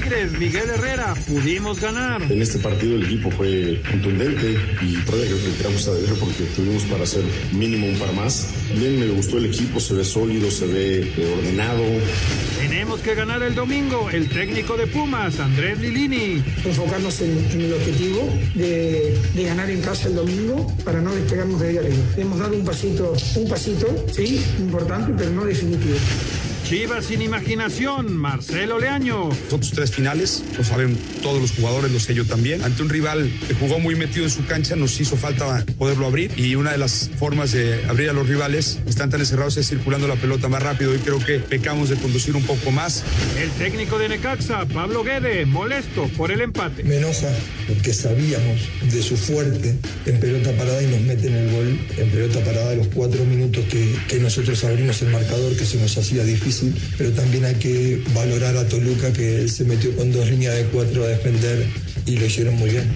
Tigres, Miguel Herrera, pudimos ganar. En este partido el equipo fue contundente y todavía creo que tiramos a deber porque tuvimos para hacer mínimo un par más. Bien, me gustó el equipo, se ve sólido, se ve eh, ordenado. Tenemos que ganar el domingo. El técnico de Pumas, Andrés Lilini. Enfocarnos en, el objetivo de, ganar en casa el domingo para no despegarnos de ahí arriba. Hemos dado un pasito, un pasito, sí, importante, pero no definitivo. Chivas sin imaginación, Marcelo Leaño. Otros tres finales, lo saben todos los jugadores, lo sé yo también. Ante un rival que jugó muy metido en su cancha, nos hizo falta poderlo abrir y una de las formas de abrir a los rivales están tan encerrados es circulando la pelota más rápido y creo que pecamos de conducir un poco más. El técnico de Necaxa, Pablo Guede, molesto por el empate. Me enoja porque sabíamos de su fuerte en pelota parada y nos meten el gol en pelota parada de los cuatro minutos que, que nosotros abrimos el marcador que se nos hacía difícil pero también hay que valorar a Toluca que él se metió con dos líneas de cuatro a defender y lo hicieron muy bien.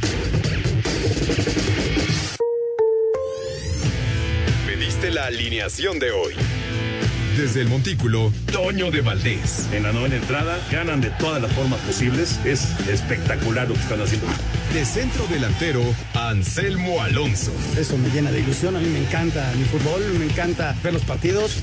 Pediste la alineación de hoy. Desde el Montículo, Toño de Valdés. En la novena entrada, ganan de todas las formas posibles. Es espectacular lo que están haciendo. De centro delantero, Anselmo Alonso. Eso me llena de ilusión. A mí me encanta mi fútbol, me encanta ver los partidos.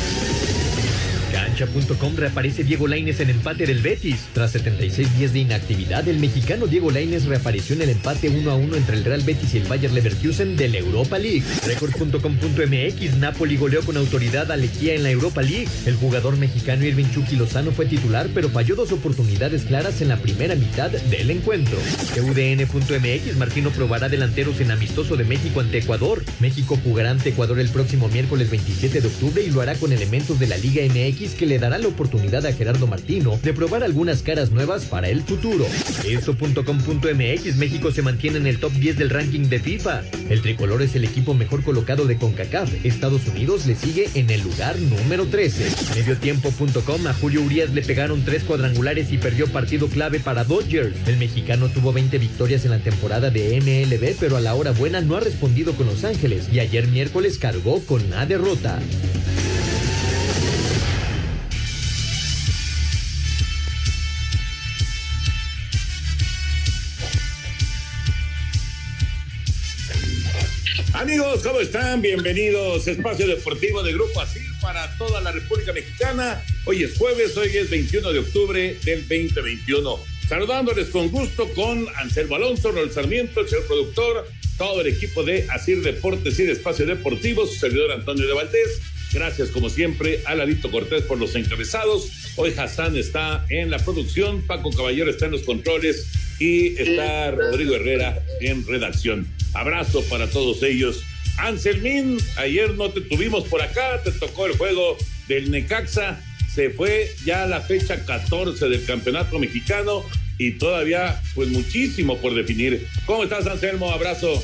Cancha.com reaparece Diego Laines en empate del Betis. Tras 76 días de inactividad, el mexicano Diego Laines reapareció en el empate 1 a 1 entre el Real Betis y el Bayer Leverkusen de la Europa League. Record.com.mx Napoli goleó con autoridad a Lechia en la Europa League. El jugador mexicano Irving Chucky Lozano fue titular, pero falló dos oportunidades claras en la primera mitad del encuentro. UDN.mx Martino probará delanteros en amistoso de México ante Ecuador. México jugará ante Ecuador el próximo miércoles 27 de octubre y lo hará con elementos de la Liga MX que le dará la oportunidad a Gerardo Martino de probar algunas caras nuevas para el futuro. Esto.com.mx México se mantiene en el top 10 del ranking de FIFA. El tricolor es el equipo mejor colocado de CONCACAF. Estados Unidos le sigue en el lugar número 13. Mediotiempo.com a Julio Urias le pegaron tres cuadrangulares y perdió partido clave para Dodgers. El mexicano tuvo 20 victorias en la temporada de MLB, pero a la hora buena no ha respondido con Los Ángeles y ayer miércoles cargó con una derrota. Amigos, ¿cómo están? Bienvenidos Espacio Deportivo de Grupo Asir para toda la República Mexicana. Hoy es jueves, hoy es 21 de octubre del 2021. Saludándoles con gusto con Anselmo Alonso, Raúl Sarmiento, el señor productor, todo el equipo de Asir Deportes y de Espacio Deportivo, su servidor Antonio de Valdés. Gracias, como siempre, a Lalito Cortés por los encabezados. Hoy Hassan está en la producción, Paco Caballero está en los controles y está Rodrigo Herrera en redacción. Abrazo para todos ellos. Anselmín, ayer no te tuvimos por acá, te tocó el juego del Necaxa, se fue ya la fecha 14 del campeonato mexicano y todavía pues muchísimo por definir. ¿Cómo estás Anselmo? Abrazo.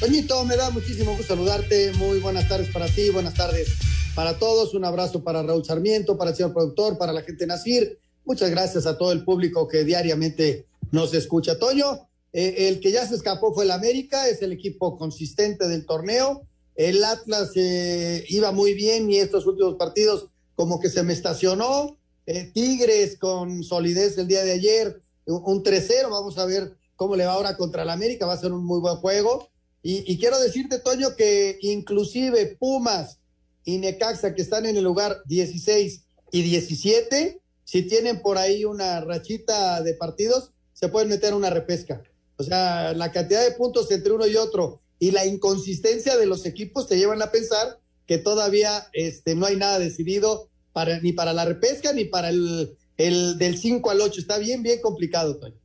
Toñito, me da muchísimo gusto saludarte, muy buenas tardes para ti, buenas tardes para todos, un abrazo para Raúl Sarmiento, para el señor productor, para la gente de muchas gracias a todo el público que diariamente nos escucha. Toño, eh, el que ya se escapó fue el América, es el equipo consistente del torneo. El Atlas eh, iba muy bien y estos últimos partidos como que se me estacionó. Eh, Tigres con solidez el día de ayer, un, 3-0. Vamos a ver cómo le va ahora contra el América. Va a ser un muy buen juego. Y, y quiero decirte, Toño, que inclusive Pumas y Necaxa, que están en el lugar 16 y 17, si tienen por ahí una rachita de partidos, se pueden meter una repesca. O sea, la cantidad de puntos entre uno y otro y la inconsistencia de los equipos te llevan a pensar que todavía este, no hay nada decidido para, ni para la repesca ni para el, el del 5 al 8. Está bien, bien complicado, Toño.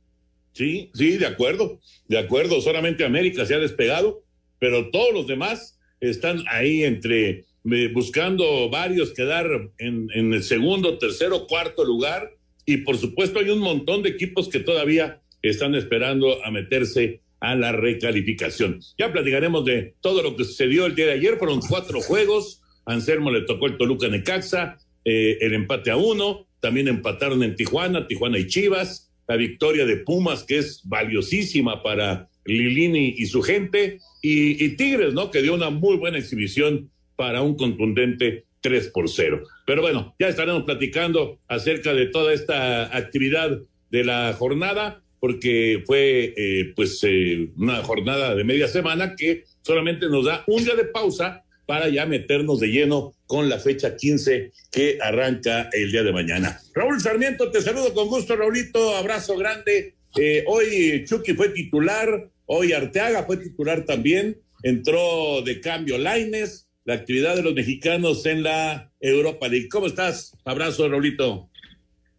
Sí, sí, de acuerdo, de acuerdo. Solamente América se ha despegado, pero todos los demás están ahí entre eh, buscando varios quedar en, en el segundo, tercero, cuarto lugar. Y por supuesto hay un montón de equipos que todavía están esperando a meterse a la recalificación. Ya platicaremos de todo lo que sucedió el día de ayer. Fueron cuatro juegos, Anselmo le tocó el Toluca Necaxa, eh, el empate a uno, también empataron en Tijuana, Tijuana y Chivas, la victoria de Pumas, que es valiosísima para Lilini y su gente, y, Tigres, ¿no? Que dio una muy buena exhibición para un contundente 3 por 0. Pero bueno, ya estaremos platicando acerca de toda esta actividad de la jornada, porque fue eh, pues eh, una jornada de media semana que solamente nos da un día de pausa para ya meternos de lleno con la fecha 15 que arranca el día de mañana. Raúl Sarmiento, te saludo con gusto, Raulito, abrazo grande. Eh, hoy Chucky fue titular, hoy Arteaga fue titular también, entró de cambio Laines, la actividad de los mexicanos en la Europa League. ¿Cómo estás? Abrazo, Raulito.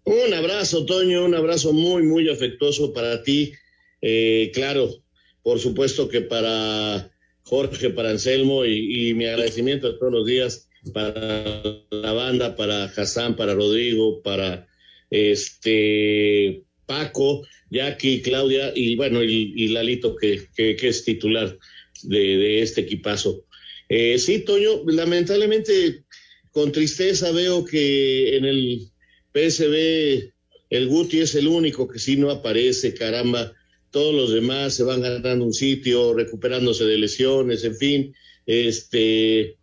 Un abrazo, Toño, un abrazo muy, muy afectuoso para ti. Eh, claro, por supuesto que para Jorge, para Anselmo y, mi agradecimiento de todos los días para la banda, para Hassan, para Rodrigo, para este Paco, Jackie, Claudia y bueno, y, Lalito que, es titular de, este equipazo. Eh, sí, Toño, lamentablemente con tristeza veo que en el PSB el Guti es el único que sí no aparece, caramba todos los demás se van ganando un sitio, recuperándose de lesiones, en fin, este,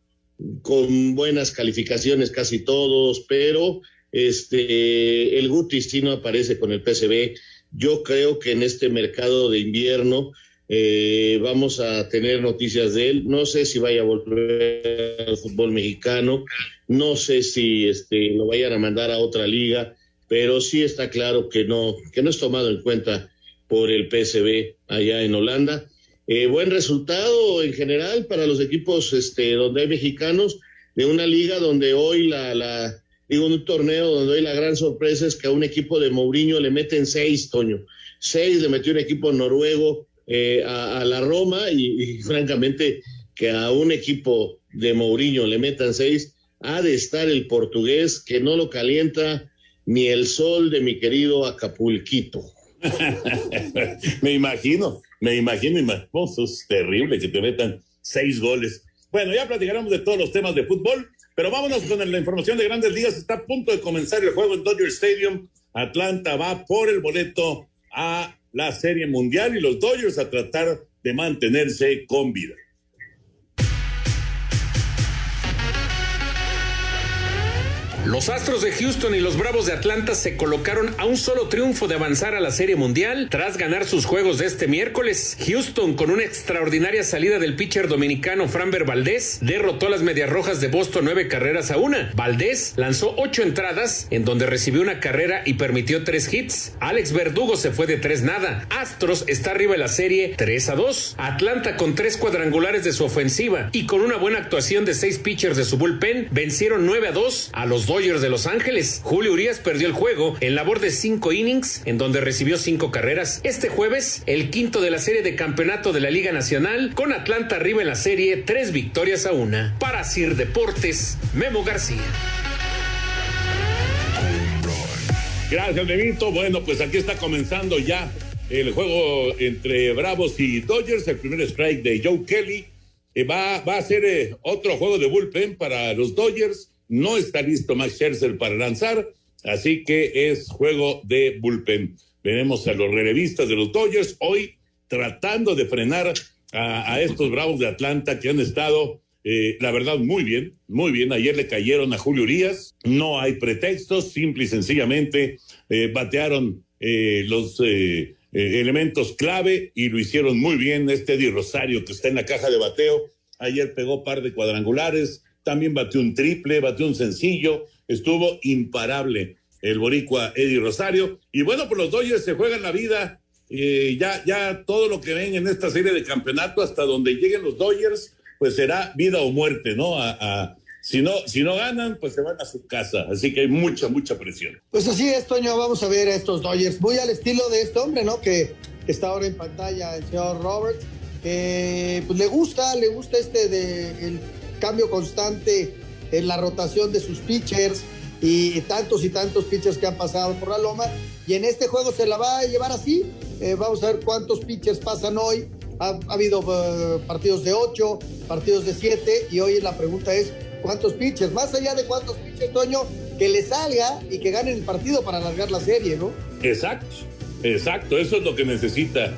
con buenas calificaciones casi todos, pero este, el Guti sí no aparece con el PCB. Yo creo que en este mercado de invierno eh, vamos a tener noticias de él. No sé si vaya a volver al fútbol mexicano, no sé si este, lo vayan a mandar a otra liga, pero sí está claro que no, que no es tomado en cuenta por el PSB allá en Holanda. Eh, buen resultado en general para los equipos este, donde hay mexicanos, de una liga donde hoy la, la, digo, un torneo donde hoy la gran sorpresa es que a un equipo de Mourinho le meten seis, Toño. Seis le metió un equipo noruego eh, a, la Roma y, francamente que a un equipo de Mourinho le metan seis, ha de estar el portugués que no lo calienta ni el sol de mi querido Acapulquito. me imagino, me imagino, imagino, es terrible que te metan seis goles. Bueno, ya platicaremos de todos los temas de fútbol, pero vámonos con la información de grandes ligas. Está a punto de comenzar el juego en Dodger Stadium. Atlanta va por el boleto a la Serie Mundial y los Dodgers a tratar de mantenerse con vida. Los Astros de Houston y los Bravos de Atlanta se colocaron a un solo triunfo de avanzar a la Serie Mundial tras ganar sus juegos de este miércoles. Houston, con una extraordinaria salida del pitcher dominicano Framber Valdés, derrotó a las Medias Rojas de Boston nueve carreras a una. Valdés lanzó ocho entradas, en donde recibió una carrera y permitió tres hits. Alex Verdugo se fue de tres nada. Astros está arriba en la serie 3 a 2. Atlanta con tres cuadrangulares de su ofensiva y con una buena actuación de seis pitchers de su bullpen, vencieron 9 a 2 a los dos de Los Ángeles. Julio Urias perdió el juego en labor de cinco innings, en donde recibió cinco carreras. Este jueves, el quinto de la serie de campeonato de la Liga Nacional, con Atlanta arriba en la serie, tres victorias a una. Para Sir Deportes, Memo García. Gracias, Benito. Bueno, pues aquí está comenzando ya el juego entre Bravos y Dodgers, el primer strike de Joe Kelly. Eh, va, va a ser eh, otro juego de bullpen para los Dodgers. No está listo Max Scherzer para lanzar, así que es juego de bullpen. Veremos a los relevistas de los Dodgers hoy tratando de frenar a, estos Bravos de Atlanta que han estado, eh, la verdad, muy bien, muy bien. Ayer le cayeron a Julio Urias, no hay pretextos, simple y sencillamente eh, batearon eh, los elementos clave y lo hicieron muy bien. Este Eddie Rosario que está en la caja de bateo, ayer pegó par de cuadrangulares, también batió un triple, batió un sencillo, estuvo imparable el boricua Eddie Rosario. Y bueno, por los Dodgers se juegan la vida. Eh, ya, ya todo lo que ven en esta serie de campeonato, hasta donde lleguen los Dodgers, pues será vida o muerte, ¿no? Si no, si no ganan, pues se van a su casa. Así que hay mucha, mucha presión. Pues así es, Toño, vamos a ver a estos Dodgers. Muy al estilo de este hombre, ¿no? Que, está ahora en pantalla, el señor Roberts. pues le gusta, le gusta este de el cambio constante en la rotación de sus pitchers y tantos y tantos pitchers que han pasado por la loma. Y en este juego se la va a llevar así. Eh, vamos a ver cuántos pitchers pasan hoy. Ha, habido eh, partidos de 8, partidos de 7 y hoy la pregunta es cuántos pitchers, más allá de cuántos pitchers, Toño, que le salga y que ganen el partido para alargar la serie, ¿no? Exacto, exacto, eso es lo que necesita,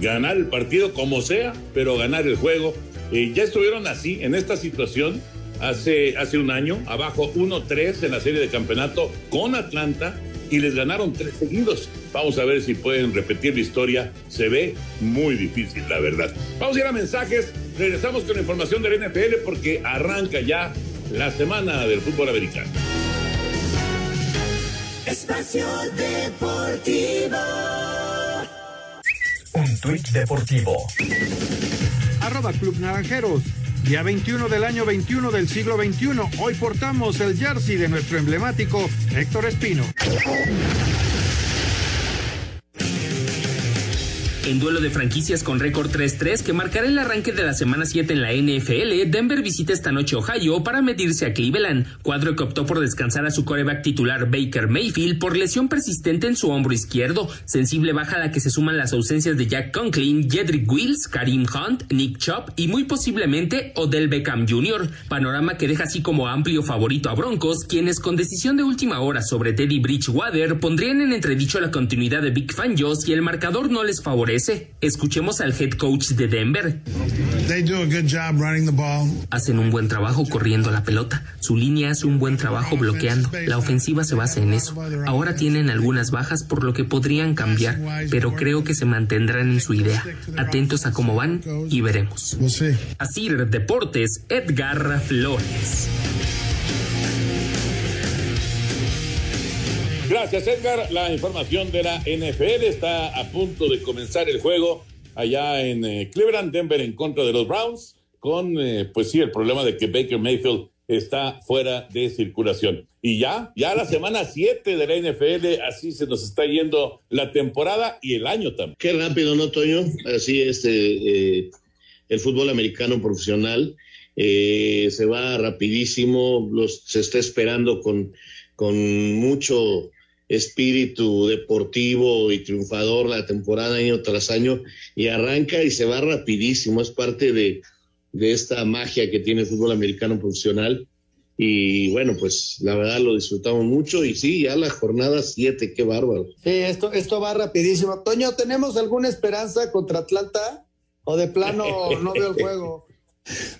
ganar el partido como sea, pero ganar el juego. Eh, ya estuvieron así, en esta situación, hace, hace un año, abajo 1-3 en la serie de campeonato con Atlanta y les ganaron tres seguidos. Vamos a ver si pueden repetir la historia. Se ve muy difícil, la verdad. Vamos a ir a mensajes. Regresamos con la información del NFL porque arranca ya la semana del fútbol americano. Espacio Deportivo. Un tuit deportivo. Club Naranjeros. Día 21 del año 21 del siglo XXI. Hoy portamos el jersey de nuestro emblemático Héctor Espino. En duelo de franquicias con récord 3-3 que marcará el arranque de la semana 7 en la NFL, Denver visita esta noche Ohio para medirse a Cleveland, cuadro que optó por descansar a su coreback titular Baker Mayfield por lesión persistente en su hombro izquierdo, sensible baja a la que se suman las ausencias de Jack Conklin, Jedrick Wills, Karim Hunt, Nick Chop y muy posiblemente Odell Beckham Jr., panorama que deja así como amplio favorito a Broncos, quienes con decisión de última hora sobre Teddy Bridgewater pondrían en entredicho la continuidad de Big Fangio y el marcador no les favorece Escuchemos al head coach de Denver. Hacen un buen trabajo corriendo la pelota. Su línea hace un buen trabajo bloqueando. La ofensiva se basa en eso. Ahora tienen algunas bajas por lo que podrían cambiar, pero creo que se mantendrán en su idea. Atentos a cómo van y veremos. Así Deportes, Edgar Flores. Gracias, Edgar. La información de la NFL está a punto de comenzar el juego allá en eh, Cleveland, Denver en contra de los Browns, con, eh, pues sí, el problema de que Baker Mayfield está fuera de circulación. Y ya, ya la semana 7 de la NFL, así se nos está yendo la temporada y el año también. Qué rápido, ¿no, Toño? Así este, eh, el fútbol americano profesional se va rapidísimo, los, se está esperando con, con mucho espíritu deportivo y triunfador la temporada año tras año y arranca y se va rapidísimo, es parte de, de esta magia que tiene el fútbol americano profesional y bueno, pues la verdad lo disfrutamos mucho y sí, ya la jornada 7, qué bárbaro. Sí, esto, esto va rapidísimo. Toño, ¿tenemos alguna esperanza contra Atlanta o de plano no veo el juego?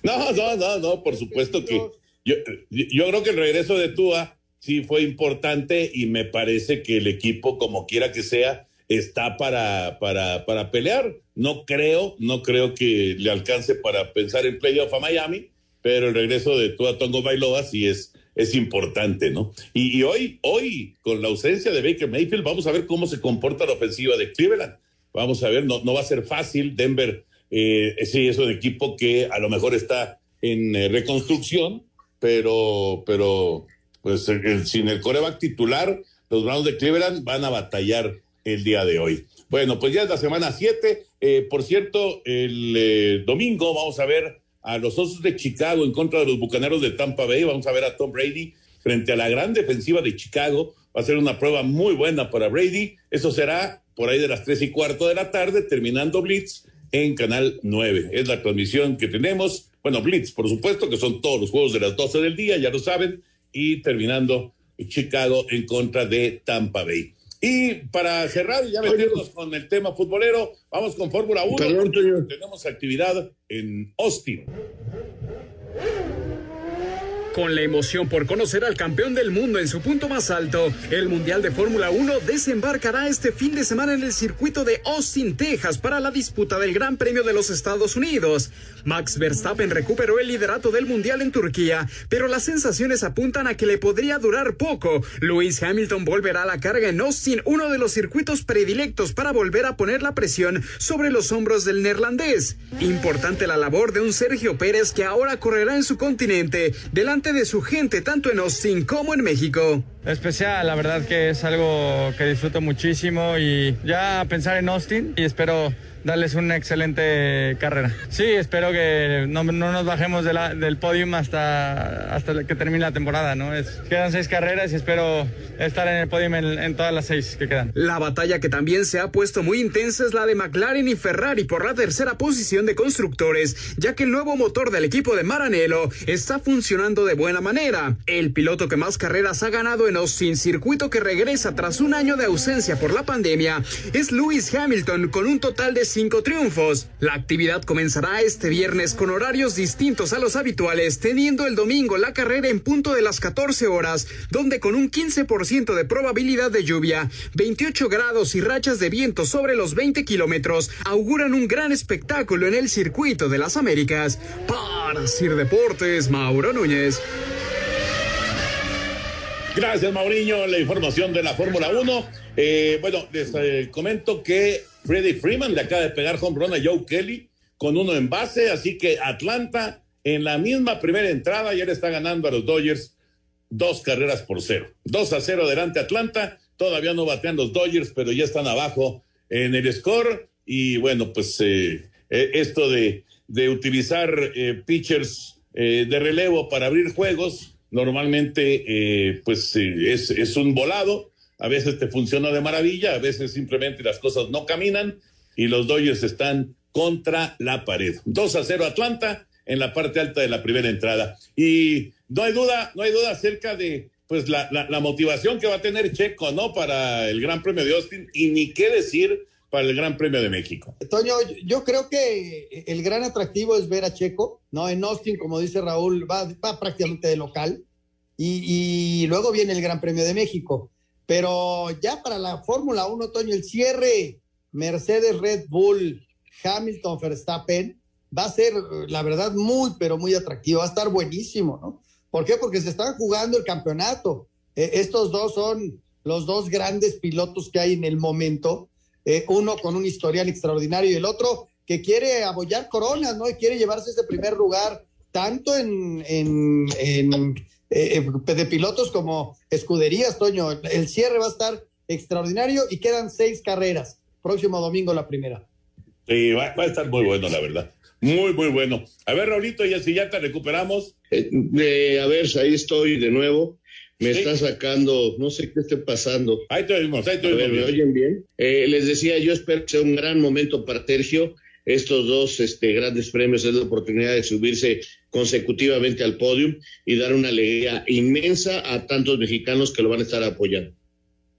No, no, no, no, por supuesto que yo, yo creo que el regreso de Tua sí fue importante y me parece que el equipo, como quiera que sea, está para, para, para pelear. No creo, no creo que le alcance para pensar en playoff a Miami, pero el regreso de Tua Tongo Bailoa sí es, es importante, ¿no? Y, hoy, hoy, con la ausencia de Baker Mayfield, vamos a ver cómo se comporta la ofensiva de Cleveland. Vamos a ver, no, no va a ser fácil. Denver, eh, sí, es un equipo que a lo mejor está en eh, reconstrucción, pero, pero pues sin el coreback titular, los Browns de Cleveland van a batallar el día de hoy. Bueno, pues ya es la semana 7. Eh, por cierto, el eh, domingo vamos a ver a los Osos de Chicago en contra de los Bucaneros de Tampa Bay. Vamos a ver a Tom Brady frente a la gran defensiva de Chicago. Va a ser una prueba muy buena para Brady. Eso será por ahí de las tres y cuarto de la tarde, terminando Blitz en Canal 9. Es la transmisión que tenemos. Bueno, Blitz, por supuesto, que son todos los juegos de las 12 del día, ya lo saben y terminando Chicago en contra de Tampa Bay. Y para cerrar y ya meternos con el tema futbolero, vamos con Fórmula 1. Tenemos actividad en Austin con la emoción por conocer al campeón del mundo en su punto más alto, el Mundial de Fórmula 1 desembarcará este fin de semana en el circuito de Austin, Texas, para la disputa del Gran Premio de los Estados Unidos. Max Verstappen recuperó el liderato del Mundial en Turquía, pero las sensaciones apuntan a que le podría durar poco. Lewis Hamilton volverá a la carga en Austin, uno de los circuitos predilectos para volver a poner la presión sobre los hombros del neerlandés. Importante la labor de un Sergio Pérez que ahora correrá en su continente, delante de su gente tanto en Austin como en México. Especial, la verdad que es algo que disfruto muchísimo y ya pensar en Austin y espero darles una excelente carrera. Sí, espero que no, nos bajemos del podium hasta, hasta que termine la temporada. ¿no? Es, quedan seis carreras y espero estar en el podium en, todas las seis que quedan. La batalla que también se ha puesto muy intensa es la de McLaren y Ferrari por la tercera posición de constructores, ya que el nuevo motor del equipo de Maranello está funcionando de buena manera. El piloto que más carreras ha ganado en Austin, circuito que regresa tras un año de ausencia por la pandemia, es Lewis Hamilton con un total de cinco triunfos. La actividad comenzará este viernes con horarios distintos a los habituales, teniendo el domingo la carrera en punto de las 14 horas, donde con un 15% de probabilidad de lluvia, 28 grados y rachas de viento sobre los 20 kilómetros auguran un gran espectáculo en el circuito de las Américas. Para Sir Deportes, Mauro Núñez. Gracias, Mauriño. La información de la Fórmula 1. Eh, bueno, les eh, comento que Freddie Freeman le acaba de pegar home run a Joe Kelly con uno en base, así que Atlanta en la misma primera entrada ya le está ganando a los Dodgers dos carreras por cero. Dos a cero delante Atlanta. Todavía no batean los Dodgers, pero ya están abajo en el score. Y bueno, pues eh, esto de, de utilizar pitchers de relevo para abrir juegos normalmente eh, pues eh, es, es, un volado, a veces te funciona de maravilla, a veces simplemente las cosas no caminan y los Dodgers están contra la pared. 2 a 0 Atlanta en la parte alta de la primera entrada. Y no hay duda, no hay duda acerca de pues la, la, la motivación que va a tener Checo, ¿no? Para el Gran Premio de Austin y ni qué decir para el Gran Premio de México. Toño, yo creo que el gran atractivo es ver a Checo, ¿no? En Austin, como dice Raúl, va, va prácticamente de local. Y, y, luego viene el Gran Premio de México. Pero ya para la Fórmula 1, Toño, el cierre Mercedes, Red Bull, Hamilton, Verstappen, va a ser, la verdad, muy, pero muy atractivo. Va a estar buenísimo, ¿no? ¿Por qué? Porque se están jugando el campeonato. Eh, estos dos son los dos grandes pilotos que hay en el momento eh, uno con un historial extraordinario y el otro que quiere apoyar coronas, ¿no? Y quiere llevarse ese primer lugar, tanto en, en, en eh, de pilotos como escuderías, Toño. El cierre va a estar extraordinario y quedan seis carreras. Próximo domingo la primera. Sí, va, a estar muy bueno, la verdad. Muy, muy bueno. A ver, Raulito, ya si ya te recuperamos. Eh, a ver, ahí estoy de nuevo me está sacando, no sé qué esté pasando. Ahí te oímos, ahí te oímos. ¿Me oyen bien? Eh, les decía, yo espero que sea un gran momento para Tercio. Estos dos este, grandes premios es la oportunidad de subirse consecutivamente al podio y dar una alegría inmensa a tantos mexicanos que lo van a estar apoyando.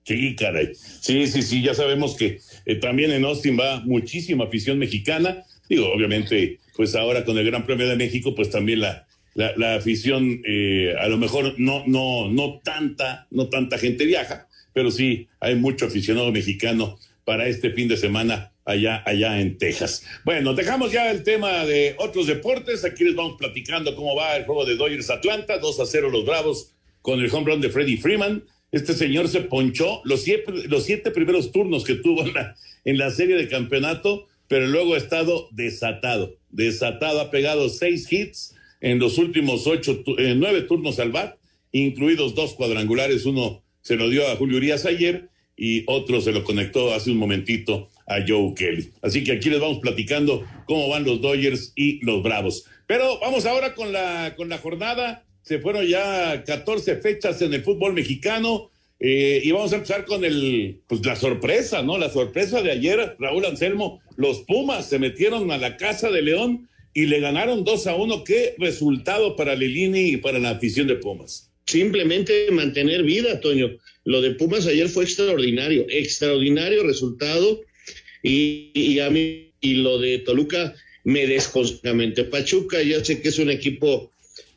Sí, caray. Sí, sí, sí, ya sabemos que eh, también en Austin va muchísima afición mexicana. Digo, obviamente, pues ahora con el Gran Premio de México, pues también la, la, afición, eh, a lo mejor no, no, no tanta, no tanta gente viaja, pero sí hay mucho aficionado mexicano para este fin de semana allá, allá en Texas. Bueno, dejamos ya el tema de otros deportes. Aquí les vamos platicando cómo va el juego de Dodgers Atlanta, 2 a 0 los Bravos con el home run de Freddie Freeman. Este señor se ponchó los siete, los siete primeros turnos que tuvo en la, en la serie de campeonato, pero luego ha estado desatado, desatado, ha pegado seis hits, en los últimos ocho, eh, nueve turnos al BAT, incluidos dos cuadrangulares. Uno se lo dio a Julio Urias ayer y otro se lo conectó hace un momentito a Joe Kelly. Así que aquí les vamos platicando cómo van los Dodgers y los Bravos. Pero vamos ahora con la, con la jornada. Se fueron ya 14 fechas en el fútbol mexicano. Eh, y vamos a empezar con el, pues la sorpresa, ¿no? La sorpresa de ayer, Raúl Anselmo, los Pumas se metieron a la casa de León y le ganaron 2 a 1. ¿Qué resultado para Lilini y para la afición de Pumas? Simplemente mantener vida, Toño. Lo de Pumas ayer fue extraordinario, extraordinario resultado. Y, a mí, y lo de Toluca me desconcertamente. Pachuca, ya sé que es un equipo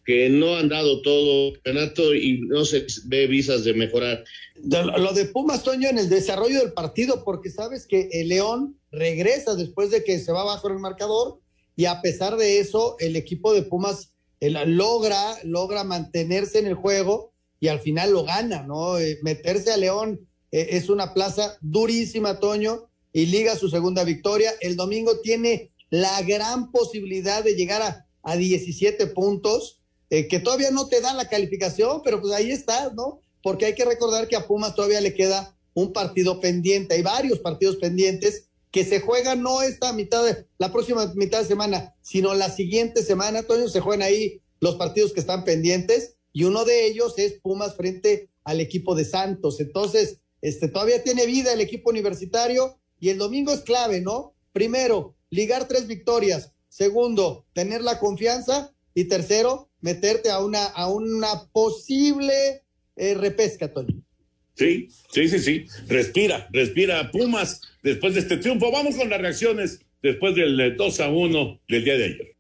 que no han dado todo campeonato y no se ve visas de mejorar. Lo de Pumas, Toño, en el desarrollo del partido, porque sabes que el León regresa después de que se va bajo el marcador y a pesar de eso, el equipo de Pumas logra, logra mantenerse en el juego y al final lo gana, ¿no? Eh, meterse a León eh, es una plaza durísima, Toño, y liga su segunda victoria. El domingo tiene la gran posibilidad de llegar a, a 17 puntos, eh, que todavía no te dan la calificación, pero pues ahí está, ¿no? Porque hay que recordar que a Pumas todavía le queda un partido pendiente, hay varios partidos pendientes que se juega no esta mitad de la próxima mitad de semana, sino la siguiente semana, Toño, se juegan ahí los partidos que están pendientes y uno de ellos es Pumas frente al equipo de Santos. Entonces, este todavía tiene vida el equipo universitario y el domingo es clave, ¿no? Primero, ligar tres victorias. Segundo, tener la confianza y tercero, meterte a una a una posible eh, repesca, Toño. Sí, sí, sí, sí. Respira, respira Pumas después de este triunfo. Vamos con las reacciones después del 2 a 1 del día de ayer.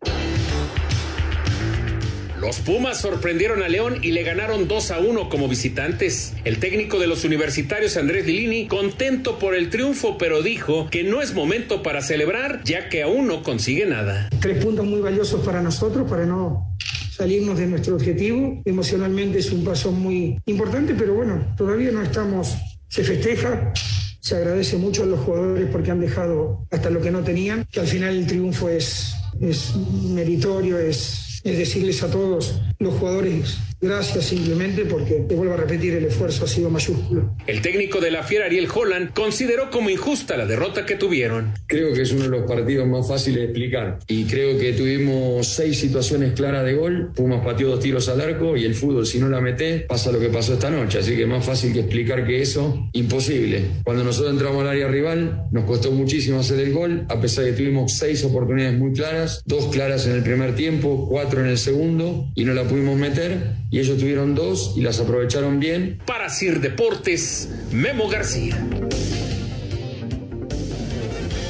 Los Pumas sorprendieron a León y le ganaron 2 a 1 como visitantes. El técnico de los universitarios Andrés Dilini, contento por el triunfo, pero dijo que no es momento para celebrar ya que aún no consigue nada. Tres puntos muy valiosos para nosotros, para no salirnos de nuestro objetivo. Emocionalmente es un paso muy importante, pero bueno, todavía no estamos, se festeja. Se agradece mucho a los jugadores porque han dejado hasta lo que no tenían, que al final el triunfo es, es meritorio, es, es decirles a todos los jugadores gracias simplemente porque, te vuelvo a repetir, el esfuerzo ha sido mayúsculo. El técnico de la Fiera, Ariel Holland, consideró como injusta la derrota que tuvieron. Creo que es uno de los partidos más fáciles de explicar y creo que tuvimos seis situaciones claras de gol, Pumas pateó dos tiros al arco y el fútbol si no la metés pasa lo que pasó esta noche, así que más fácil que explicar que eso, imposible. Cuando nosotros entramos al área rival nos costó muchísimo hacer el gol, a pesar de que tuvimos seis oportunidades muy claras, dos claras en el primer tiempo, cuatro en el segundo y no la pudimos meter y ellos tuvieron dos y las aprovecharon bien. Para Sir Deportes, Memo García.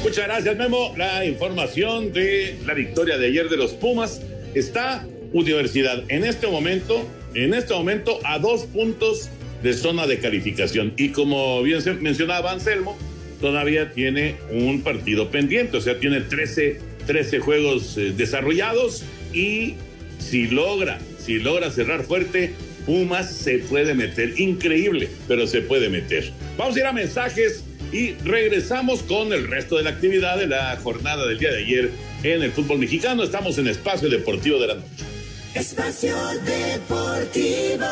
Muchas gracias, Memo. La información de la victoria de ayer de los Pumas está Universidad en este momento, en este momento a dos puntos de zona de calificación. Y como bien se mencionaba Anselmo, todavía tiene un partido pendiente, o sea, tiene 13, 13 juegos eh, desarrollados y si logra, si logra cerrar fuerte, Pumas se puede meter. Increíble, pero se puede meter. Vamos a ir a mensajes y regresamos con el resto de la actividad de la jornada del día de ayer en el fútbol mexicano. Estamos en Espacio Deportivo de la Noche. Espacio Deportivo.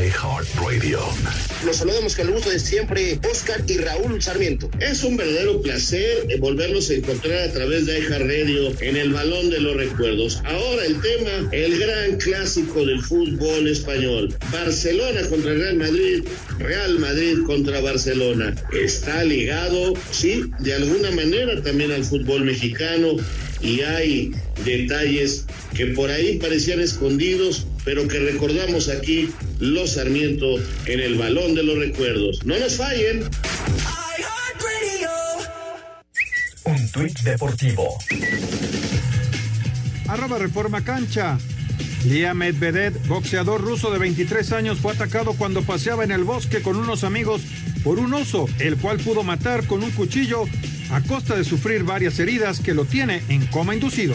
iHeartRadio. Los saludamos con el gusto de siempre, Oscar y Raúl Sarmiento. Es un verdadero placer eh, volverlos a encontrar a través de iHeartRadio en el balón de los recuerdos. Ahora el tema, el gran clásico del fútbol español. Barcelona contra Real Madrid, Real Madrid contra Barcelona. Está ligado, sí, de alguna manera también al fútbol mexicano y hay detalles que por ahí parecían escondidos, pero que recordamos aquí los Sarmiento en el balón de los recuerdos. No nos fallen. Un tuit deportivo. Arroba Reforma Cancha. Lia Medvedev, boxeador ruso de 23 años, fue atacado cuando paseaba en el bosque con unos amigos por un oso, el cual pudo matar con un cuchillo a costa de sufrir varias heridas que lo tiene en coma inducido.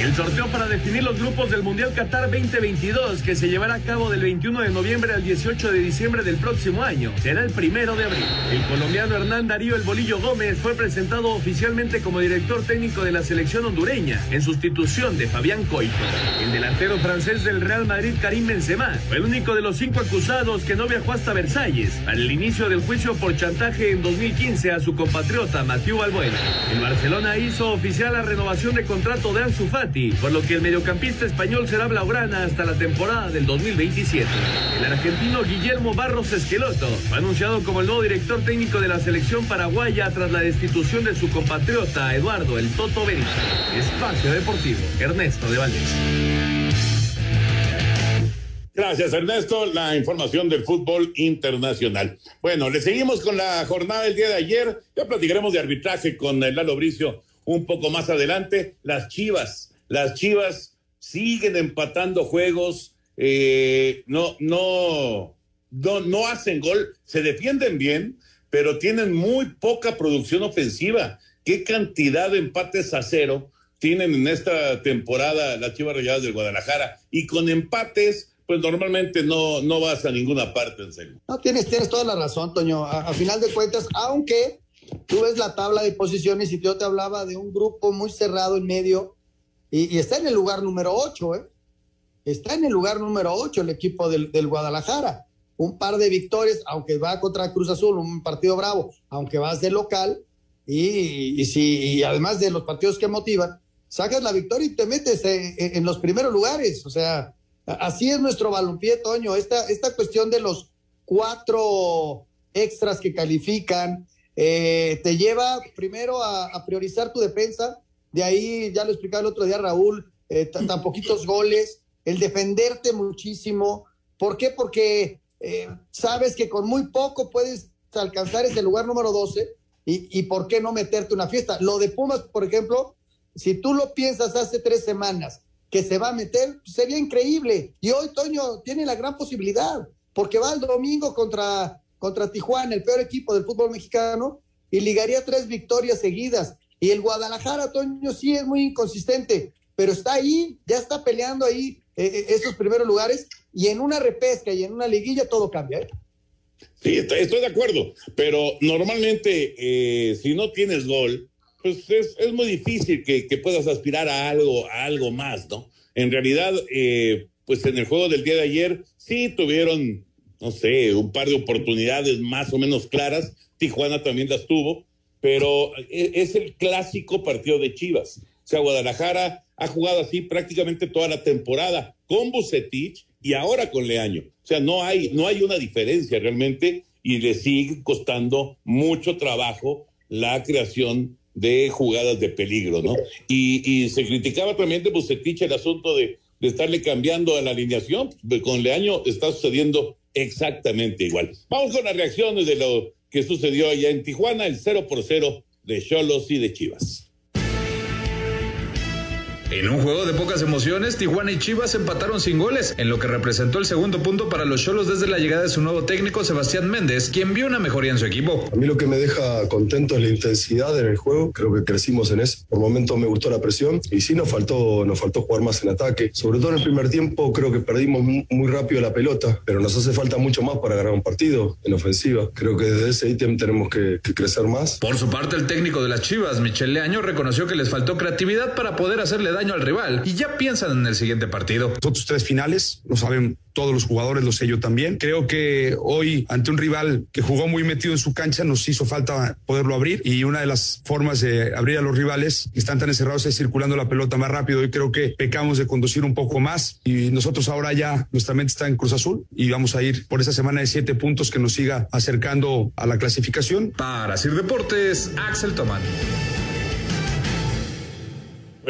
El sorteo para definir los grupos del Mundial Qatar 2022, que se llevará a cabo del 21 de noviembre al 18 de diciembre del próximo año, será el primero de abril. El colombiano Hernán Darío El Bolillo Gómez fue presentado oficialmente como director técnico de la selección hondureña, en sustitución de Fabián Coito. El delantero francés del Real Madrid, Karim Benzema, fue el único de los cinco acusados que no viajó hasta Versalles para el inicio del juicio por chantaje en 2015 a su compatriota Mathieu Balbuena. El Barcelona hizo oficial la renovación de contrato de Ansu Fati, por lo que el mediocampista español será blaugrana hasta la temporada del 2027. El argentino Guillermo Barros Esqueloto anunciado como el nuevo director técnico de la selección paraguaya tras la destitución de su compatriota Eduardo El Toto Benítez. Espacio Deportivo, Ernesto de Valdés. Gracias, Ernesto. La información del fútbol internacional. Bueno, le seguimos con la jornada del día de ayer. Ya platicaremos de arbitraje con Lalo Bricio un poco más adelante. Las Chivas, las Chivas siguen empatando juegos, eh, no, no, no, no hacen gol, se defienden bien, pero tienen muy poca producción ofensiva. ¿Qué cantidad de empates a cero tienen en esta temporada las Chivas Rayadas del Guadalajara? Y con empates, pues normalmente no, no vas a ninguna parte, en serio. No, tienes, tienes toda la razón, Toño. A, a final de cuentas, aunque tú ves la tabla de posiciones y yo te hablaba de un grupo muy cerrado en medio y, está en el lugar número 8, ¿eh? está en el lugar número 8 el equipo del, del Guadalajara. Un par de victorias, aunque va contra Cruz Azul, un partido bravo, aunque vas de local, y, y, si, y además de los partidos que motivan, sacas la victoria y te metes en, los primeros lugares. O sea, así es nuestro balompié, Toño. Esta, esta cuestión de los cuatro extras que califican, eh, te lleva primero a, priorizar tu defensa. De ahí, ya lo explicaba el otro día Raúl, eh, tan poquitos goles, el defenderte muchísimo. ¿Por qué? Porque eh, sabes que con muy poco puedes alcanzar ese lugar número 12 y, y por qué no meterte una fiesta. Lo de Pumas, por ejemplo, si tú lo piensas hace tres semanas que se va a meter, sería increíble. Y hoy Toño tiene la gran posibilidad, porque va el domingo contra, contra Tijuana, el peor equipo del fútbol mexicano, y ligaría tres victorias seguidas. Y el Guadalajara, Toño, sí es muy inconsistente, pero está ahí, ya está peleando ahí eh, esos primeros lugares, y en una repesca y en una liguilla todo cambia. ¿eh? Sí, estoy de acuerdo, pero normalmente eh, si no tienes gol, pues es, es muy difícil que, que, puedas aspirar a algo, a algo más, ¿no? En realidad, eh, pues en el juego del día de ayer sí tuvieron, no sé, un par de oportunidades más o menos claras. Tijuana también las tuvo, pero es el clásico partido de Chivas. O sea, Guadalajara ha jugado así prácticamente toda la temporada con Bucetich y ahora con Leaño. O sea, no hay, no hay una diferencia realmente y le sigue costando mucho trabajo la creación de jugadas de peligro, ¿no? Y, y se criticaba también de Bucetich el asunto de, de, estarle cambiando a la alineación. Con Leaño está sucediendo exactamente igual. Vamos con las reacciones de lo que sucedió allá en Tijuana, el 0 por 0 de Cholos y de Chivas. En un juego de pocas emociones, Tijuana y Chivas empataron sin goles, en lo que representó el segundo punto para los Cholos desde la llegada de su nuevo técnico Sebastián Méndez, quien vio una mejoría en su equipo. A mí lo que me deja contento es la intensidad en el juego, creo que crecimos en eso. Por momentos me gustó la presión y sí nos faltó, nos faltó jugar más en ataque. Sobre todo en el primer tiempo creo que perdimos muy rápido la pelota, pero nos hace falta mucho más para ganar un partido en ofensiva. Creo que desde ese ítem tenemos que, que crecer más. Por su parte, el técnico de las Chivas, Michel Leaño, reconoció que les faltó creatividad para poder hacerle daño al rival y ya piensan en el siguiente partido. Los otros tres finales, lo saben todos los jugadores, lo sé yo también. Creo que hoy, ante un rival que jugó muy metido en su cancha, nos hizo falta poderlo abrir y una de las formas de abrir a los rivales que están tan encerrados es circulando la pelota más rápido y creo que pecamos de conducir un poco más y nosotros ahora ya nuestra mente está en Cruz Azul y vamos a ir por esa semana de siete puntos que nos siga acercando a la clasificación. Para Sir Deportes, Axel Tomán.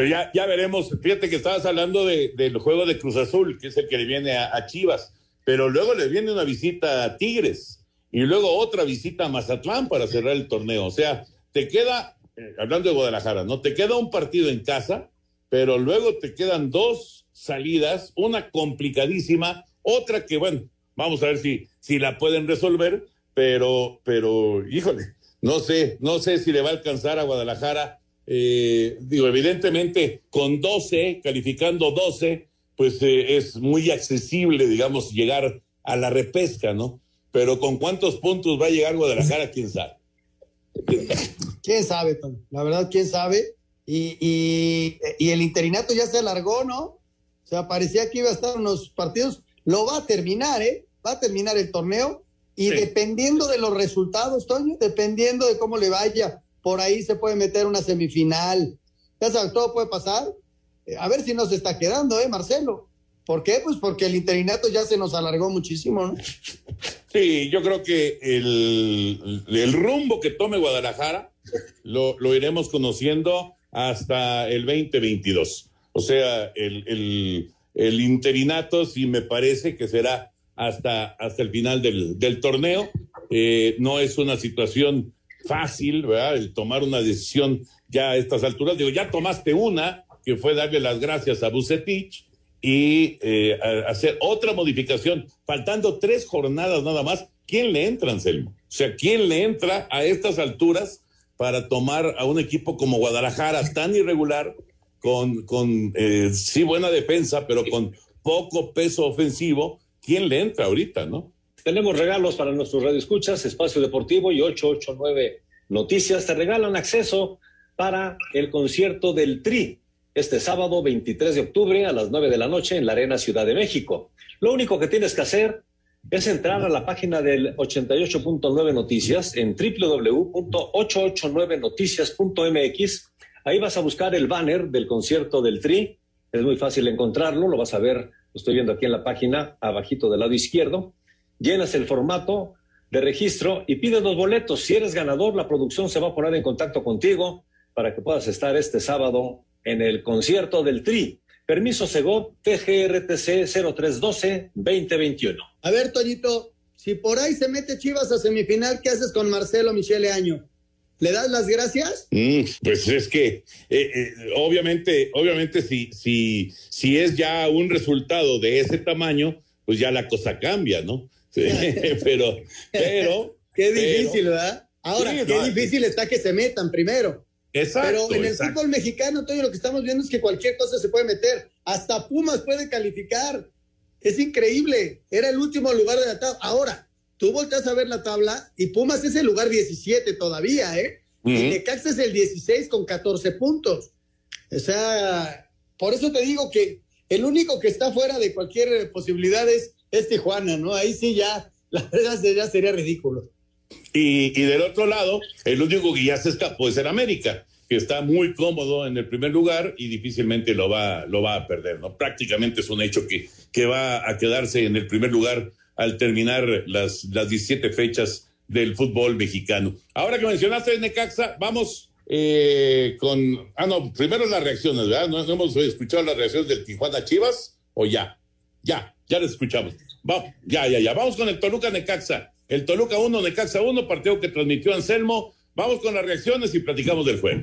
Pero ya, ya veremos, fíjate que estabas hablando de, del juego de Cruz Azul, que es el que le viene a, Chivas, pero luego le viene una visita a Tigres y luego otra visita a Mazatlán para cerrar el torneo. O sea, te queda, eh, hablando de Guadalajara, ¿no? Te queda un partido en casa, pero luego te quedan dos salidas, una complicadísima, otra que, bueno, vamos a ver si, si la pueden resolver, pero, pero, híjole, no sé, no sé si le va a alcanzar a Guadalajara eh, digo, evidentemente con 12, calificando 12, pues eh, es muy accesible, digamos, llegar a la repesca, ¿no? Pero con cuántos puntos va a llegar Guadalajara, quién sabe. ¿Quién sabe, Tom? La verdad, quién sabe. Y, y, y, el interinato ya se alargó, ¿no? O sea, parecía que iba a estar unos partidos. Lo va a terminar, ¿eh? Va a terminar el torneo. Y sí. dependiendo de los resultados, Toño, dependiendo de cómo le vaya por ahí se puede meter una semifinal. Ya sabes, todo puede pasar. Eh, a ver si nos está quedando, ¿eh, Marcelo? ¿Por qué? Pues porque el interinato ya se nos alargó muchísimo, ¿no? Sí, yo creo que el, el rumbo que tome Guadalajara lo, lo, iremos conociendo hasta el 2022. O sea, el, el, interinato sí me parece que será hasta, hasta el final del, del torneo. Eh, no es una situación fácil, ¿verdad? El tomar una decisión ya a estas alturas. Digo, ya tomaste una, que fue darle las gracias a Bucetich y eh, hacer otra modificación, faltando tres jornadas nada más. ¿Quién le entra, Anselmo? O sea, ¿quién le entra a estas alturas para tomar a un equipo como Guadalajara tan irregular, con, con eh, sí buena defensa, pero con poco peso ofensivo? ¿Quién le entra ahorita, no? Tenemos regalos para nuestros radioescuchas, Espacio Deportivo y 889 Noticias. Te regalan acceso para el concierto del Tri este sábado 23 de octubre a las 9 de la noche en la Arena Ciudad de México. Lo único que tienes que hacer es entrar a la página del 88.9 Noticias en www.889noticias.mx. Ahí vas a buscar el banner del concierto del Tri. Es muy fácil encontrarlo, lo vas a ver, lo estoy viendo aquí en la página, abajito del lado izquierdo. Llenas el formato de registro y pides los boletos. Si eres ganador, la producción se va a poner en contacto contigo para que puedas estar este sábado en el concierto del Tri. Permiso Segov TGRTC 0312-2021. A ver, Toñito, si por ahí se mete Chivas a semifinal, ¿qué haces con Marcelo Michele Año? ¿Le das las gracias? Mm, pues es que, eh, eh, obviamente, obviamente, si, si, si es ya un resultado de ese tamaño, pues ya la cosa cambia, ¿no? pero, pero. Qué difícil, ¿verdad? Ahora, qué difícil está que se metan primero. Exacto. Pero en el fútbol mexicano, todo lo que estamos viendo es que cualquier cosa se puede meter. Hasta Pumas puede calificar. Es increíble. Era el último lugar de la tabla. Ahora, tú volteas a ver la tabla y Pumas es el lugar 17 todavía, ¿eh? Y Necaxa es el 16 con 14 puntos. O sea, por eso te digo que el único que está fuera de cualquier posibilidad es, Tijuana, ¿no? Ahí sí ya, la verdad ya sería ridículo. Y, y, del otro lado, el único que ya se escapó es el América, que está muy cómodo en el primer lugar y difícilmente lo va, lo va a perder, ¿no? Prácticamente es un hecho que, que va a quedarse en el primer lugar al terminar las, las 17 fechas del fútbol mexicano. Ahora que mencionaste Necaxa, vamos eh, con. Ah, no, primero las reacciones, ¿verdad? ¿No, hemos escuchado las reacciones del Tijuana Chivas? ¿O ya? Ya, ya las escuchamos. Vamos, ya, ya, ya. Vamos con el Toluca Necaxa. El Toluca 1, Necaxa 1, partido que transmitió Anselmo. Vamos con las reacciones y platicamos del juego.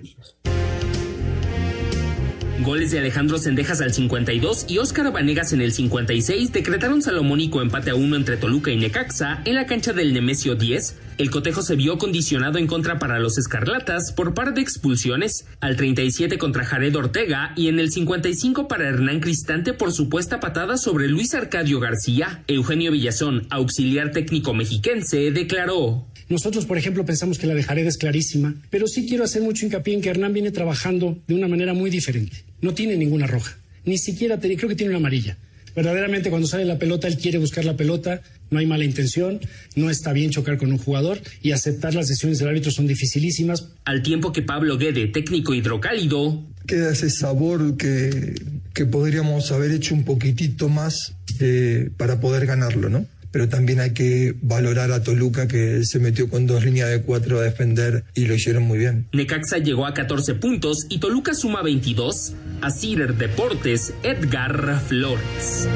Goles de Alejandro Sendejas al 52 y Óscar Vanegas en el 56 decretaron salomónico empate a uno entre Toluca y Necaxa en la cancha del Nemesio 10. El cotejo se vio condicionado en contra para los Escarlatas por par de expulsiones, al 37 contra Jared Ortega y en el 55 para Hernán Cristante por supuesta patada sobre Luis Arcadio García. Eugenio Villazón, auxiliar técnico mexiquense, declaró. Nosotros, por ejemplo, pensamos que la de Jared es clarísima, pero sí quiero hacer mucho hincapié en que Hernán viene trabajando de una manera muy diferente. No tiene ninguna roja, ni siquiera creo que tiene una amarilla. Verdaderamente cuando sale la pelota, él quiere buscar la pelota, no hay mala intención, no está bien chocar con un jugador y aceptar las decisiones del árbitro son dificilísimas. Al tiempo que Pablo Guede, técnico hidrocálido, queda ese sabor que, que podríamos haber hecho un poquitito más eh, para poder ganarlo, ¿no? Pero también hay que valorar a Toluca que se metió con dos líneas de cuatro a defender y lo hicieron muy bien. Necaxa llegó a 14 puntos y Toluca suma 22. A Cider Deportes, Edgar Flores.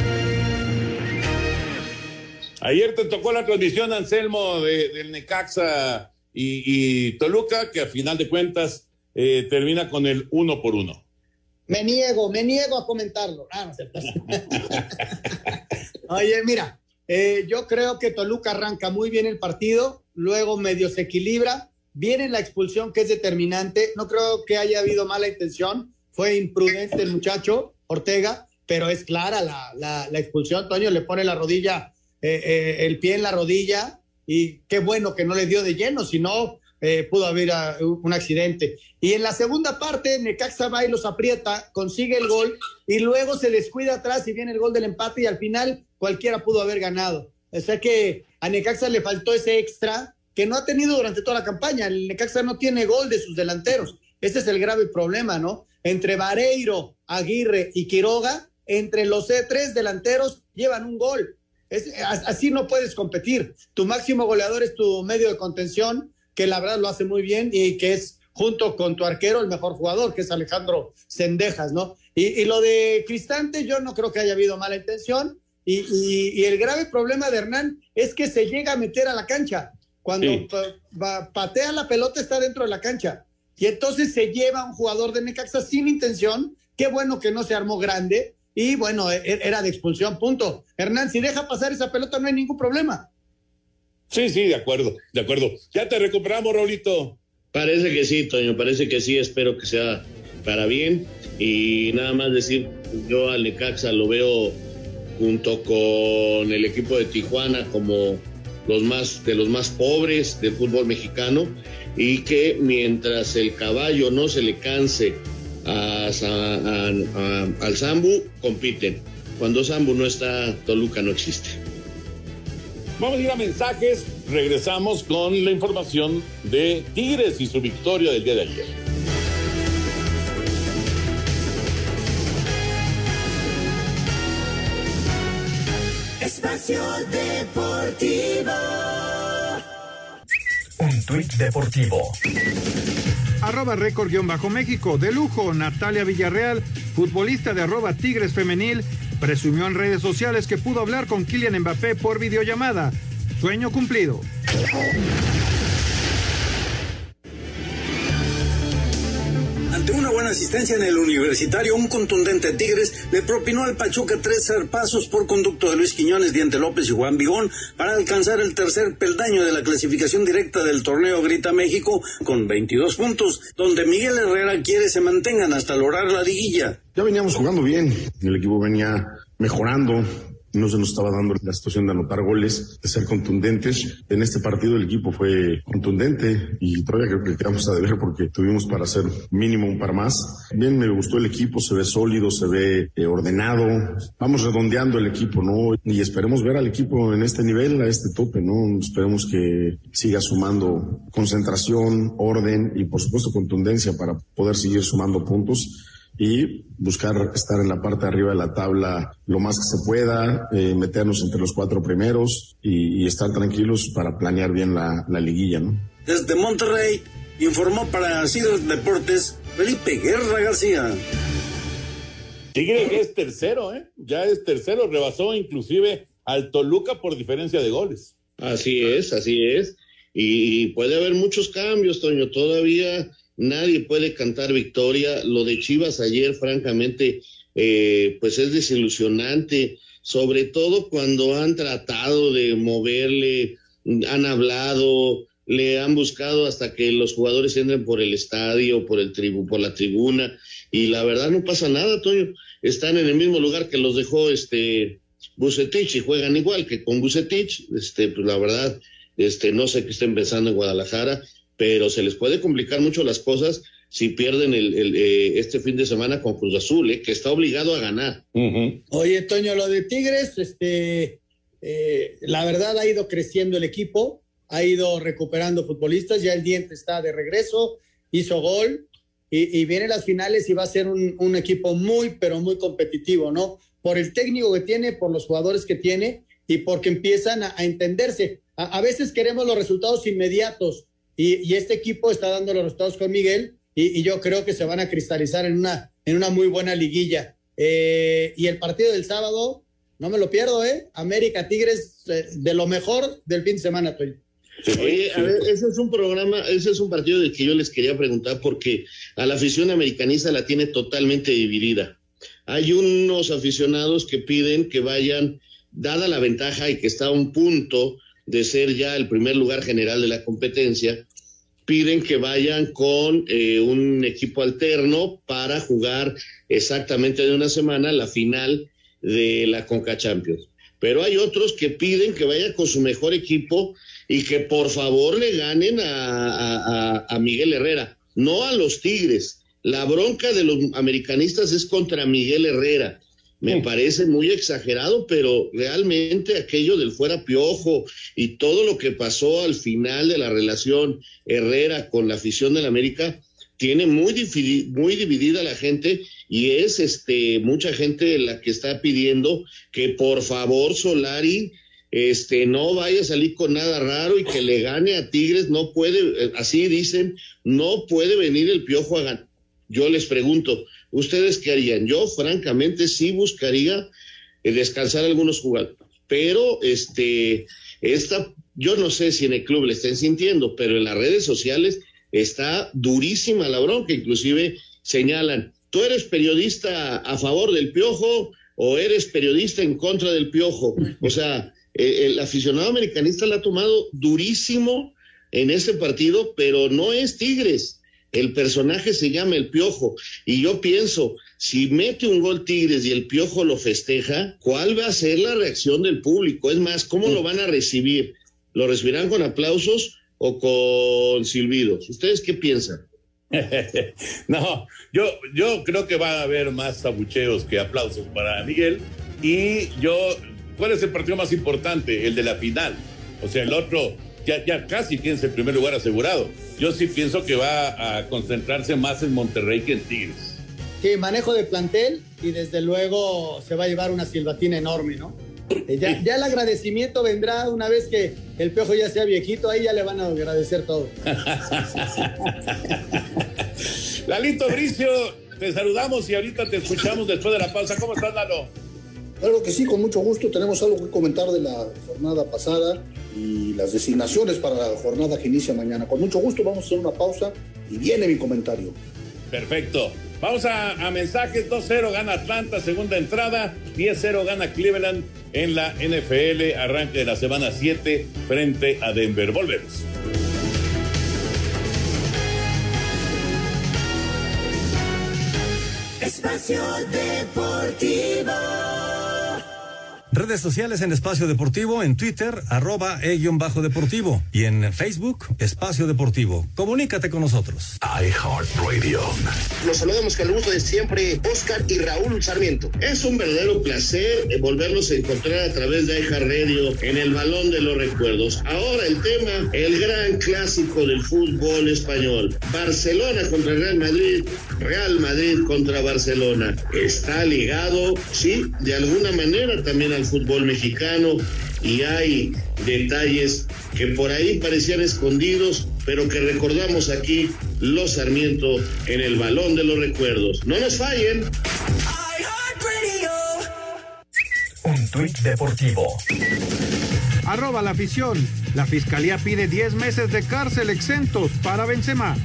Ayer te tocó la transmisión, Anselmo, de, del Necaxa y, Toluca, que a final de cuentas eh, termina con el uno por uno. Me niego, me niego a comentarlo. Ah, Oye, mira, eh, yo creo que Toluca arranca muy bien el partido, luego medio se equilibra, viene la expulsión que es determinante, no creo que haya habido mala intención, fue imprudente el muchacho Ortega, pero es clara la, expulsión, Toño le pone la rodilla, eh, eh, el pie en la rodilla y qué bueno que no le dio de lleno, si no pudo haber ah, un accidente. Y en la segunda parte, Necaxa va y los aprieta, consigue el gol y luego se descuida atrás y viene el gol del empate y al final cualquiera pudo haber ganado. O sea que a Necaxa le faltó ese extra que no ha tenido durante toda la campaña. El Necaxa no tiene gol de sus delanteros. Ese es el grave problema, ¿no? Entre Vareiro, Aguirre y Quiroga, entre los tres delanteros llevan un gol. así no puedes competir. Tu máximo goleador es tu medio de contención, que la verdad lo hace muy bien y que es junto con tu arquero el mejor jugador, que es Alejandro Sendejas, ¿no? Y, y lo de Cristante, yo no creo que haya habido mala intención. Y, el grave problema de Hernán es que se llega a meter a la cancha. Cuando patea la pelota está dentro de la cancha. Y entonces se lleva a un jugador de Necaxa sin intención. Qué bueno que no se armó grande. Y bueno, e, e, era de expulsión, punto. Hernán, si deja pasar esa pelota no hay ningún problema. Sí, sí, de acuerdo, de acuerdo. Ya te recuperamos, Raulito. Parece que sí, Toño, parece que sí. Espero que sea para bien. Y nada más decir, yo al Necaxa lo veo junto con el equipo de Tijuana como los más de los más pobres del fútbol mexicano y que mientras el caballo no se le canse al Zambu, compiten. Cuando Zambu no está, Toluca no existe. Vamos a ir a mensajes. Regresamos con la información de Tigres y su victoria del día de ayer. Espacio Deportivo. Un tuit deportivo. Arroba récord-méxico. De lujo, Natalia Villarreal, futbolista de arroba Tigres Femenil, presumió en redes sociales que pudo hablar con Kylian Mbappé por videollamada. Sueño cumplido. Asistencia en el universitario, un contundente Tigres le propinó al Pachuca tres zarpazos por conducto de Luis Quiñones, Diente López y Juan Vigón para alcanzar el tercer peldaño de la clasificación directa del torneo Grita México con 22 puntos, donde Miguel Herrera quiere se mantengan hasta lograr la liguilla. Ya veníamos jugando bien, el equipo venía mejorando, no se nos estaba dando la situación de anotar goles, de ser contundentes. En este partido el equipo fue contundente y todavía creo que quedamos a deber porque tuvimos para hacer mínimo un par más. Bien, me gustó el equipo, se ve sólido, se ve eh, ordenado. Vamos redondeando el equipo, ¿no? Y esperemos ver al equipo en este nivel, a este tope, ¿no? Esperemos que siga sumando concentración, orden y por supuesto contundencia para poder seguir sumando puntos y buscar estar en la parte de arriba de la tabla lo más que se pueda, eh, meternos entre los cuatro primeros y, estar tranquilos para planear bien la, liguilla, ¿no? Desde Monterrey informó para Cidros Deportes Felipe Guerra García. Tigre es tercero, ¿eh? Ya es tercero, rebasó inclusive al Toluca por diferencia de goles. Así es, así es. Y puede haber muchos cambios, Toño. Todavía nadie puede cantar victoria. Lo de Chivas ayer, francamente, eh, pues es desilusionante, sobre todo cuando han tratado de moverle, han hablado, le han buscado hasta que los jugadores entren por el estadio, por el tribu, por la tribuna, y la verdad no pasa nada, Toño. Están en el mismo lugar que los dejó este Bucetich y juegan igual que con Bucetich. Este, pues la verdad, este, no sé qué estén pensando en Guadalajara pero se les puede complicar mucho las cosas si pierden el, eh, este fin de semana con Cruz Azul, eh, que está obligado a ganar. Oye, Toño, lo de Tigres, este, eh, la verdad ha ido creciendo el equipo, ha ido recuperando futbolistas, ya el diente está de regreso, hizo gol y, y viene las finales y va a ser un, equipo muy, pero muy competitivo, ¿no? Por el técnico que tiene, por los jugadores que tiene y porque empiezan a, entenderse. a veces queremos los resultados inmediatos y, este equipo está dando los resultados con Miguel y, yo creo que se van a cristalizar en una, en una muy buena liguilla. Eh, y el partido del sábado, no me lo pierdo, ¿eh? América Tigres, eh, de lo mejor del fin de semana, Toy. Oye, a ver, ese es un programa, ese es un partido del que yo les quería preguntar porque a la afición americanista la tiene totalmente dividida. Hay unos aficionados que piden que vayan, dada la ventaja y que está a un punto de ser ya el primer lugar general de la competencia, piden que vayan con eh, un equipo alterno para jugar exactamente de una semana la final de la Conca Champions. Pero hay otros que piden que vaya con su mejor equipo y que por favor le ganen a, a Miguel Herrera, no a los Tigres. La bronca de los americanistas es contra Miguel Herrera me parece muy exagerado, pero realmente aquello del fuera piojo y todo lo que pasó al final de la relación Herrera con la afición del América tiene muy, muy dividida la gente y es este mucha gente la que está pidiendo que por favor Solari este no vaya a salir con nada raro y que le gane a Tigres, no puede, eh, así dicen, no puede venir el piojo a ganar. Yo les pregunto, ¿Ustedes qué harían? Yo, francamente, sí buscaría eh, descansar algunos jugadores, pero este, esta, yo no sé si en el club le estén sintiendo, pero en las redes sociales está durísima la bronca, inclusive señalan, ¿tú eres periodista a favor del piojo o eres periodista en contra del piojo? O sea, el, el aficionado americanista la ha tomado durísimo en ese partido, pero no es Tigres el personaje se llama el Piojo. Y yo pienso, si mete un gol Tigres y el Piojo lo festeja, ¿cuál va a ser la reacción del público? Es más, ¿cómo lo van a recibir? ¿Lo recibirán con aplausos o con silbidos? ¿Ustedes qué piensan? no, yo, yo creo que va a haber más abucheos que aplausos para Miguel. Y yo, ¿cuál es el partido más importante? El de la final. O sea, el otro ya, ya casi tienes el primer lugar asegurado. Yo sí pienso que va a concentrarse más en Monterrey que en Tigres. Sí, manejo de plantel y desde luego se va a llevar una silbatina enorme, ¿no? Eh, ya, ya, el agradecimiento vendrá una vez que el peojo ya sea viejito, ahí ya le van a agradecer todo. Lalito Bricio, te saludamos y ahorita te escuchamos después de la pausa. ¿Cómo estás, Lalo? Claro que sí, con mucho gusto. Tenemos algo que comentar de la jornada pasada y las designaciones para la jornada que inicia mañana. Con mucho gusto vamos a hacer una pausa y viene mi comentario. Perfecto. Vamos a, a mensajes. 2-0 gana Atlanta, segunda entrada. 10-0 gana Cleveland en la NFL. Arranque de la semana 7 frente a Denver. Volvemos. Espacio Deportivo. Redes sociales en Espacio Deportivo, en Twitter, arroba e-bajo deportivo y en Facebook, Espacio Deportivo. Comunícate con nosotros. iHeartRadio. Los saludamos con el gusto de siempre, Oscar y Raúl Sarmiento. Es un verdadero placer volverlos a encontrar a través de iHeartRadio en el balón de los recuerdos. Ahora el tema, el gran clásico del fútbol español. Barcelona contra Real Madrid, Real Madrid contra Barcelona. Está ligado, sí, de alguna manera también al fútbol mexicano y hay detalles que por ahí parecían escondidos, pero que recordamos aquí los Sarmiento en el balón de los recuerdos. No nos fallen. Un tuit deportivo. Arroba la afición. La fiscalía pide 10 meses de cárcel exentos para Benzema.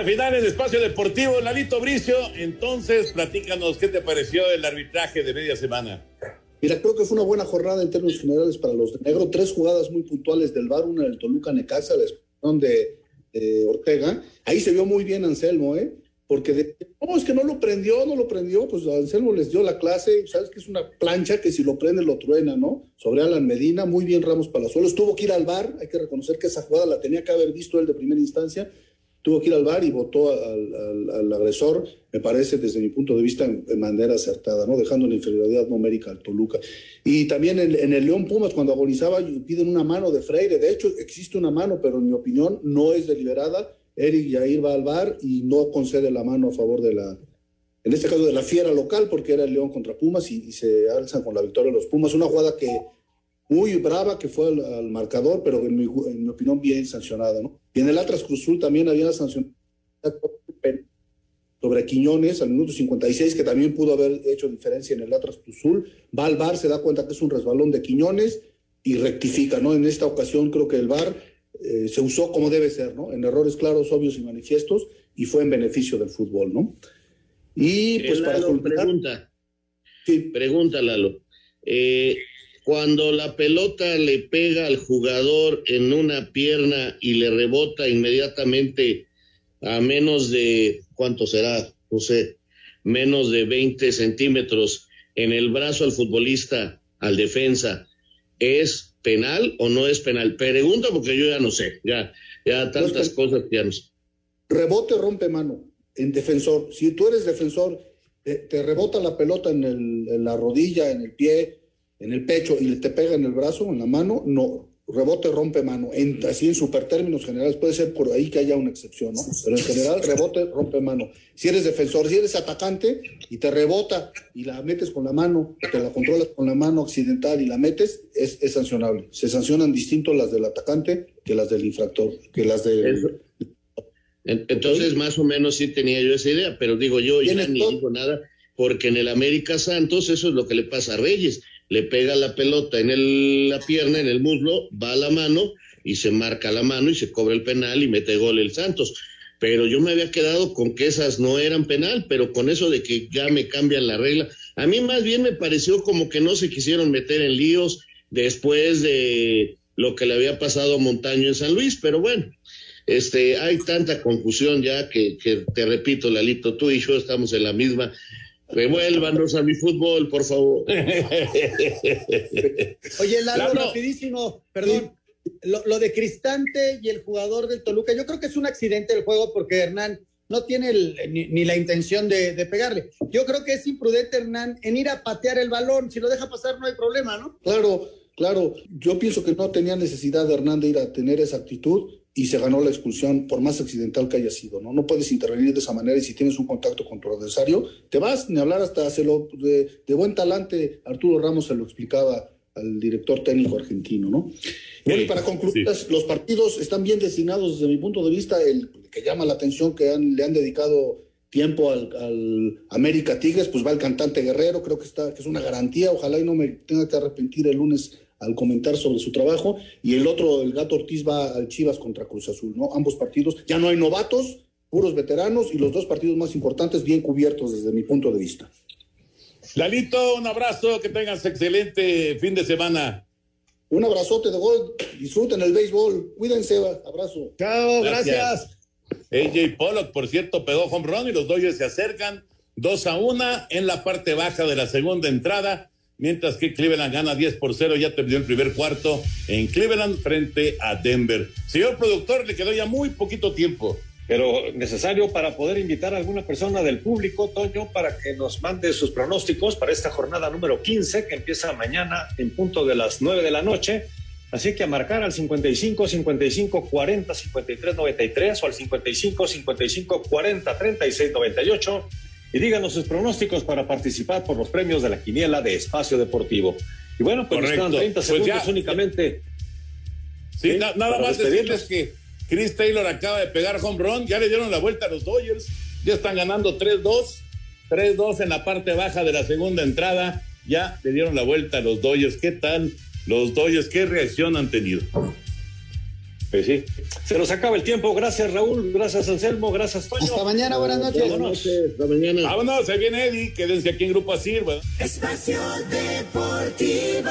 Recta final en Espacio Deportivo, Lalito Bricio. Entonces, platícanos, ¿qué te pareció el arbitraje de media semana? Mira, creo que fue una buena jornada en términos generales para los de negro. Tres jugadas muy puntuales del VAR, una del Toluca Necaxa, la expulsión de, Ortega. Ahí se vio muy bien Anselmo, ¿eh? Porque de, no, es que no lo prendió, no lo prendió, pues Anselmo les dio la clase, sabes que es una plancha que si lo prende lo truena, ¿no? Sobre Alan Medina, muy bien Ramos Palazuelos, tuvo que ir al VAR, hay que reconocer que esa jugada la tenía que haber visto él de primera instancia, tuvo que ir al bar y votó al, al, agresor, me parece desde mi punto de vista en, en, manera acertada, ¿no? dejando la inferioridad numérica al Toluca. Y también en, en, el León Pumas, cuando agonizaba, piden una mano de Freire. De hecho, existe una mano, pero en mi opinión no es deliberada. Eric Yair va al bar y no concede la mano a favor de la, en este caso de la fiera local, porque era el León contra Pumas y, y se alzan con la victoria de los Pumas. Una jugada que muy brava que fue al, al marcador, pero en mi, en mi, opinión bien sancionada, ¿no? Y en el Atlas Cruzul también había una sanción sobre Quiñones al minuto 56, que también pudo haber hecho diferencia en el Atlas Cruzul. Va al VAR, se da cuenta que es un resbalón de Quiñones y rectifica, ¿no? En esta ocasión creo que el VAR eh, se usó como debe ser, ¿no? En errores claros, obvios y manifiestos, y fue en beneficio del fútbol, ¿no? Y pues Lalo, para pregunta. Sí. Pregunta, Lalo. Eh, cuando la pelota le pega al jugador en una pierna y le rebota inmediatamente a menos de, ¿cuánto será? No sé, menos de 20 centímetros en el brazo al futbolista, al defensa, ¿es penal o no es penal? Pregunta porque yo ya no sé, ya, ya tantas no cosas que ya no sé. Rebote rompe mano en defensor. Si tú eres defensor, te, te rebota la pelota en, el, en la rodilla, en el pie, en el pecho y te pega en el brazo, en la mano, no. Rebote rompe mano. En, así en super términos generales, puede ser por ahí que haya una excepción, ¿no? Pero en general, rebote rompe mano. Si eres defensor, si eres atacante y te rebota y la metes con la mano, te la controlas con la mano occidental y la metes, es, es sancionable. Se sancionan distinto las del atacante que las del infractor, que las del. Entonces, más o menos sí tenía yo esa idea, pero digo yo, ya ni digo nada, porque en el América Santos eso es lo que le pasa a Reyes le pega la pelota en el, la pierna, en el muslo, va a la mano y se marca la mano y se cobra el penal y mete gol el Santos. Pero yo me había quedado con que esas no eran penal, pero con eso de que ya me cambian la regla, a mí más bien me pareció como que no se quisieron meter en líos después de lo que le había pasado a Montaño en San Luis, pero bueno, este, hay tanta confusión ya que, que te repito, Lalito, tú y yo estamos en la misma Revuélvanos a mi fútbol, por favor. Oye, Lalo, rapidísimo, perdón. Lo, lo, de Cristante y el jugador del Toluca, yo creo que es un accidente del juego porque Hernán no tiene ni, la intención de, de, pegarle. Yo creo que es imprudente Hernán en ir a patear el balón. Si lo deja pasar no hay problema, ¿no? Claro, claro. Yo pienso que no tenía necesidad de Hernán de ir a tener esa actitud y se ganó la expulsión, por más accidental que haya sido, ¿no? No puedes intervenir de esa manera y si tienes un contacto con tu adversario, te vas, ni hablar hasta hacerlo de, de buen talante. Arturo Ramos se lo explicaba al director técnico argentino, ¿no? y para concluir, los partidos están bien designados desde mi punto de vista, el que llama la atención que le han dedicado tiempo al, América Tigres, pues va el cantante Guerrero, creo que está que es una garantía, ojalá y no me tenga que arrepentir el lunes al comentar sobre su trabajo, y el otro, el Gato Ortiz va al Chivas contra Cruz Azul, ¿no? Ambos partidos, ya no hay novatos, puros veteranos, y los dos partidos más importantes bien cubiertos desde mi punto de vista. Lalito, un abrazo, que tengas excelente fin de semana. Un abrazote de gol, disfruten el béisbol, cuídense, abrazo. Chao, gracias. AJ Pollock, por cierto, pegó home run y los Dodgers se acercan dos a una en la parte baja de la segunda entrada mientras que Cleveland gana 10 por 0, ya terminó el primer cuarto en Cleveland frente a Denver. Señor productor, le quedó ya muy poquito tiempo. Pero necesario para poder invitar a alguna persona del público, Toño, para que nos mande sus pronósticos para esta jornada número 15 que empieza mañana en punto de las 9 de la noche. Así que a marcar al 55 55 40 53 93 o al 55 55 40 36 98 y díganos sus pronósticos para participar por los premios de la quiniela de Espacio Deportivo. Y bueno, pues nos quedan 30 pues segundos únicamente. Sí, nada más decirles que Chris Taylor acaba de pegar home run, ya le dieron la vuelta a los Dodgers, ya están ganando 3-2, 3-2 en la parte baja de la segunda entrada, ya le dieron la vuelta a los Dodgers. ¿Qué tal los Dodgers? ¿Qué reacción han tenido? Pues sí. Se nos acaba el tiempo. Gracias, Raúl. Gracias, Anselmo. Gracias, Toño. Hasta mañana. Buenas noches. Vámonos. Hasta mañana. Vámonos. Se viene Eddie. Quédense aquí en Grupo Asir. Espacio Deportivo.